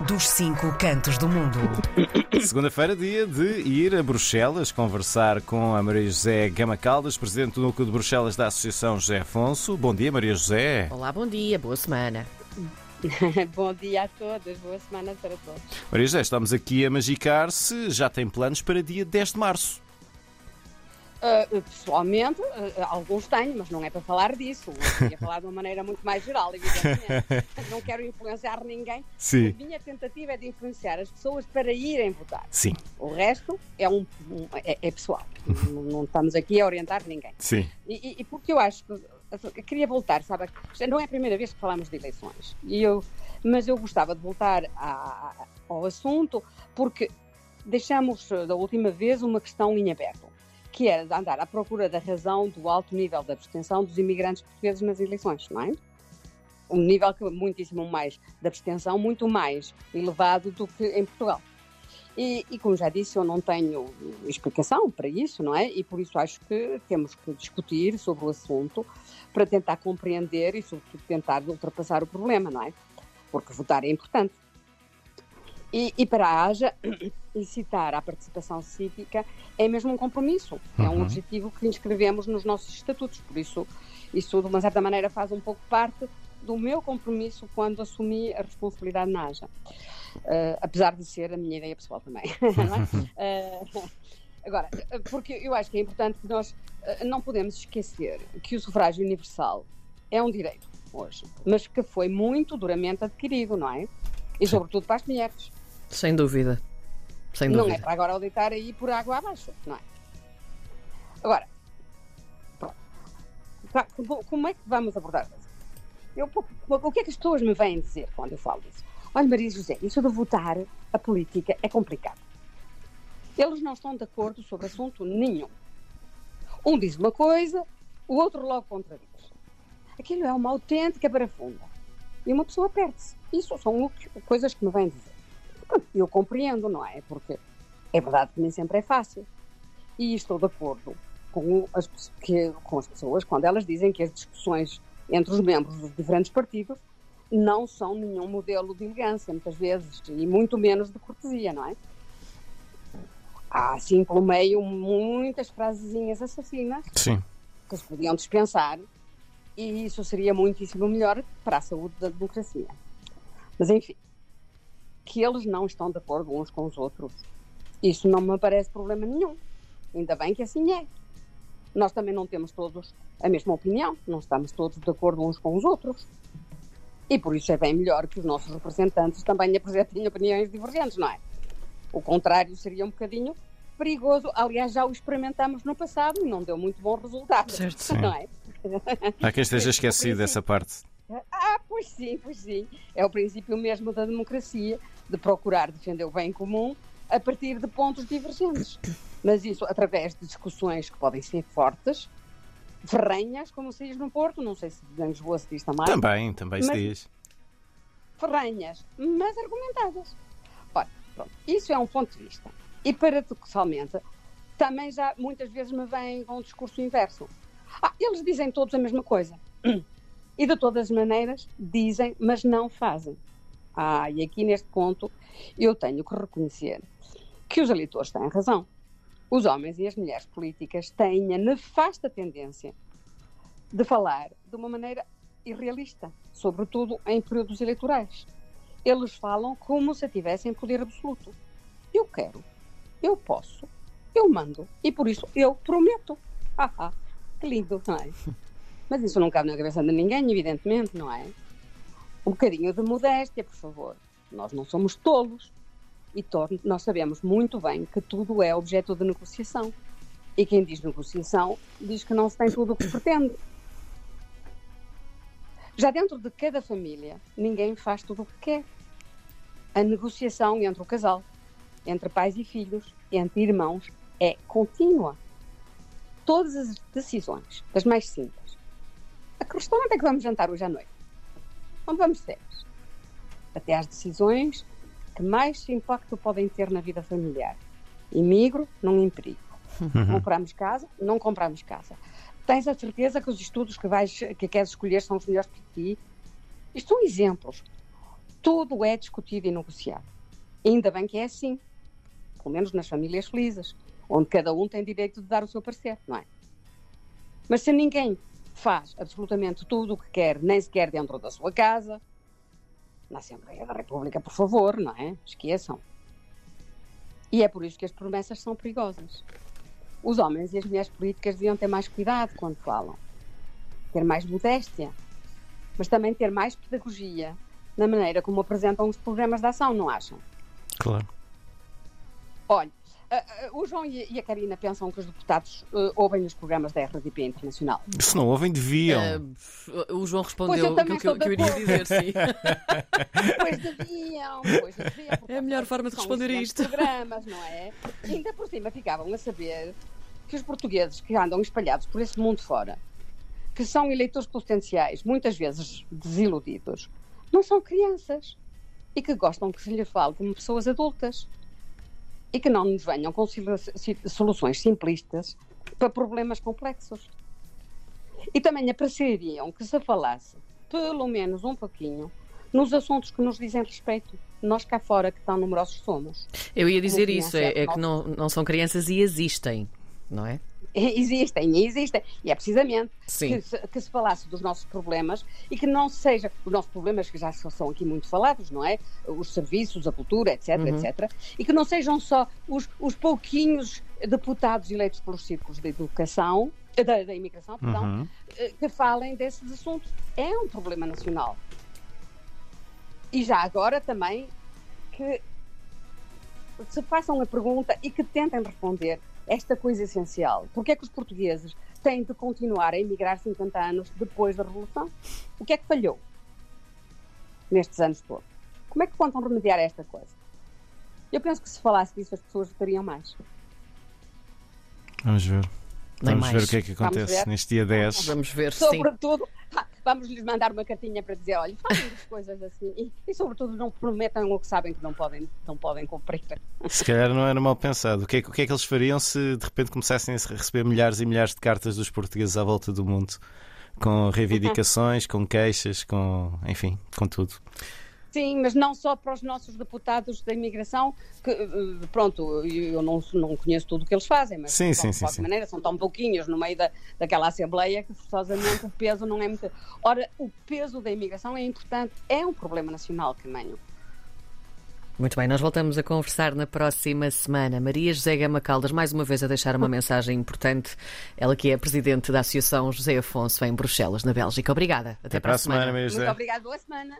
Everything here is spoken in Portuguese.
dos cinco cantos do mundo. Segunda-feira, dia de ir a Bruxelas conversar com a Maria José Gama Caldas, presidente do Núcleo de Bruxelas da Associação José Afonso. Bom dia, Maria José. Olá, bom dia, boa semana. Bom dia a todos, boa semana para todos. Maria José, estamos aqui a magicar se já tem planos para dia 10 de março. Uh, pessoalmente, uh, alguns tenho, mas não é para falar disso. Eu queria falar de uma maneira muito mais geral, evidentemente. não quero influenciar ninguém. Sim. A minha tentativa é de influenciar as pessoas para irem votar. Sim. O resto é, um, um- é, é pessoal. não, não estamos aqui a orientar ninguém. Sim. E, e- porque eu acho que eu queria voltar, sabe? Não é a primeira vez que falamos de eleições. E eu, mas eu gostava de voltar a- ao assunto porque deixamos da última vez uma questão em aberto, que era andar à procura da razão do alto nível de abstenção dos imigrantes portugueses nas eleições, não é? Um nível que é muitíssimo mais de abstenção, muito mais elevado do que em Portugal. E, e, como já disse, eu não tenho explicação para isso, não é? E por isso acho que temos que discutir sobre o assunto para tentar compreender e, sobretudo, tentar ultrapassar o problema, não é? Porque votar é importante. E, e para a AJA, incitar à participação cívica é mesmo um compromisso, é um Uhum. objetivo que inscrevemos nos nossos estatutos, por isso, isso de uma certa maneira faz um pouco parte do meu compromisso quando assumi a responsabilidade na AJA. Eh, apesar de ser a minha ideia pessoal também. é? Eh, agora, eh, porque eu acho que é importante que nós eh, não podemos esquecer que o sufrágio universal é um direito hoje, mas que foi muito duramente adquirido, não é? E sobretudo para as mulheres. Sem dúvida. Sem Não é dúvida. para agora o deitar aí por água abaixo, não é? Agora, pronto. Tá, como- é que vamos abordar isso? Eu, o que é que as pessoas me vêm dizer quando eu falo disso? Olha, Maria José, isso de votar a política é complicado. Eles não estão de acordo sobre assunto nenhum. Um diz uma coisa, o outro logo contradiz. Aquilo é uma autêntica barafunda. E uma pessoa perde-se. Isso são coisas que me vêm dizer. Eu compreendo, não é? Porque é verdade que nem sempre é fácil. E estou de acordo com as, que- com as pessoas quando elas dizem que as discussões entre os membros dos diferentes partidos não são nenhum modelo de elegância, muitas vezes, e muito menos de cortesia, não é? Há, assim, pelo meio, muitas frasezinhas assassinas Sim. que se podiam dispensar e isso seria muitíssimo melhor para a saúde da democracia. Mas enfim, que eles não estão de acordo uns com os outros, isso não me parece problema nenhum. Ainda bem que assim é. Nós também não temos todos a mesma opinião, não estamos todos de acordo uns com os outros. E por isso é bem melhor que os nossos representantes também apresentem opiniões divergentes, não é? O contrário seria um bocadinho perigoso. Aliás, já o experimentamos no passado e não deu muito bom resultado. Certo. Sim. Não é? Há quem esteja esquecido dessa parte. Ah, pois sim, pois sim. É o princípio mesmo da democracia, de procurar defender o bem comum a partir de pontos divergentes. Mas isso através de discussões que podem ser fortes, ferrenhas, como se diz no Porto, não sei se em Lisboa se diz também, Também, também se diz. ferrenhas, mas argumentadas. Ora, pronto, isso é um ponto de vista. E paradoxalmente, também já muitas vezes me vêm com o discurso inverso. Ah, eles dizem todos a mesma coisa. E de todas as maneiras dizem, mas não fazem. Ah, e aqui neste ponto eu tenho que reconhecer que os eleitores têm razão. Os homens e as mulheres políticas têm a nefasta tendência de falar de uma maneira irrealista, sobretudo em períodos eleitorais. Eles falam como se tivessem poder absoluto. Eu quero, eu posso, eu mando e por isso eu prometo. Ah, ah, que lindo, não é? Mas isso não cabe na cabeça de ninguém, evidentemente, não é? Um bocadinho de modéstia, por favor. Nós não somos tolos e nós sabemos muito bem que tudo é objeto de negociação. E quem diz negociação diz que não se tem tudo o que pretende. Já dentro de cada família, ninguém faz tudo o que quer. A negociação entre o casal, entre pais e filhos, entre irmãos, é contínua. Todas as decisões, das mais simples. A que restaurante é que vamos jantar hoje à noite? Onde vamos de férias? Até às decisões que mais impacto podem ter na vida familiar. Imigro, não imprigo. Compramos casa, não compramos casa. Tens a certeza que os estudos que, vais, que queres escolher são os melhores para ti? Isto são exemplos. tudo é discutido e negociado. Ainda bem que é assim, pelo menos nas famílias felizes, onde cada um tem direito de dar o seu parecer, não é? Mas se ninguém faz absolutamente tudo o que quer, nem sequer dentro da sua casa, na Assembleia da República, por favor, não é? Esqueçam. E é por isso que as promessas são perigosas. Os homens e as mulheres políticas deviam ter mais cuidado quando falam, ter mais modéstia, mas também ter mais pedagogia na maneira como apresentam os programas de ação, não acham? Claro. Olha, uh, uh, o João e a Karina pensam que os deputados uh, ouvem os programas da RDP Internacional. Se não ouvem, deviam. Uh, o João respondeu aquilo que, eu, que eu iria dizer, sim. pois deviam, pois deviam. É a melhor forma de responder a isto. programas, não é? E ainda por cima ficavam a saber que os portugueses que andam espalhados por esse mundo fora, que são eleitores potenciais, muitas vezes desiludidos, não são crianças e que gostam que se lhe fale como pessoas adultas e que não nos venham com soluções simplistas para problemas complexos. E também apreciariam que se falasse, pelo menos um pouquinho, nos assuntos que nos dizem respeito. Nós cá fora, que tão numerosos somos. Eu ia dizer isso, é, é que não, não são crianças e existem, não é? Existem, existem. E é precisamente que se, que se, falasse dos nossos problemas e que não seja os nossos problemas que já são aqui muito falados, não é? Os serviços, a cultura, etc, uhum. etc. E que não sejam só os, os pouquinhos deputados eleitos pelos círculos de educação, da, da imigração, perdão, uhum. Eh, que falem desses assuntos. É um problema nacional. E já agora também que se façam a pergunta e que tentem responder esta coisa essencial. Porque é que os portugueses têm de continuar a emigrar 50 anos depois da Revolução? O que é que falhou nestes anos todos? Como é que contam remediar esta coisa? Eu penso que se falasse disso as pessoas votariam mais. Vamos ver. Vamos ver o que é que acontece neste dia 10. Vamos ver, Sobretudo, vamos lhes mandar uma cartinha para dizer, olha, falem das coisas assim e, e, sobretudo não prometam o que sabem que não podem, não podem cumprir. Se calhar não era mal pensado. O que, é, o que é que eles fariam se de repente começassem a receber milhares e milhares de cartas dos portugueses à volta do mundo? Com reivindicações, com queixas, com enfim, com tudo. Sim, mas não só para os nossos deputados da imigração, que, eh, pronto, eu não, não conheço tudo o que eles fazem, mas sim, de, sim, qualquer sim, maneira são tão pouquinhos no meio da, daquela Assembleia que forçosamente o peso não é muito. Ora, o peso da imigração é importante, é um problema nacional, Camanho. Muito bem, nós voltamos a conversar na próxima semana. Maria José Gama Caldas, mais uma vez a deixar uma mensagem importante. Ela que é presidente da Associação José Afonso em Bruxelas, na Bélgica. Obrigada. Até, Até para a semana, semana Maria José. Muito obrigada, boa semana.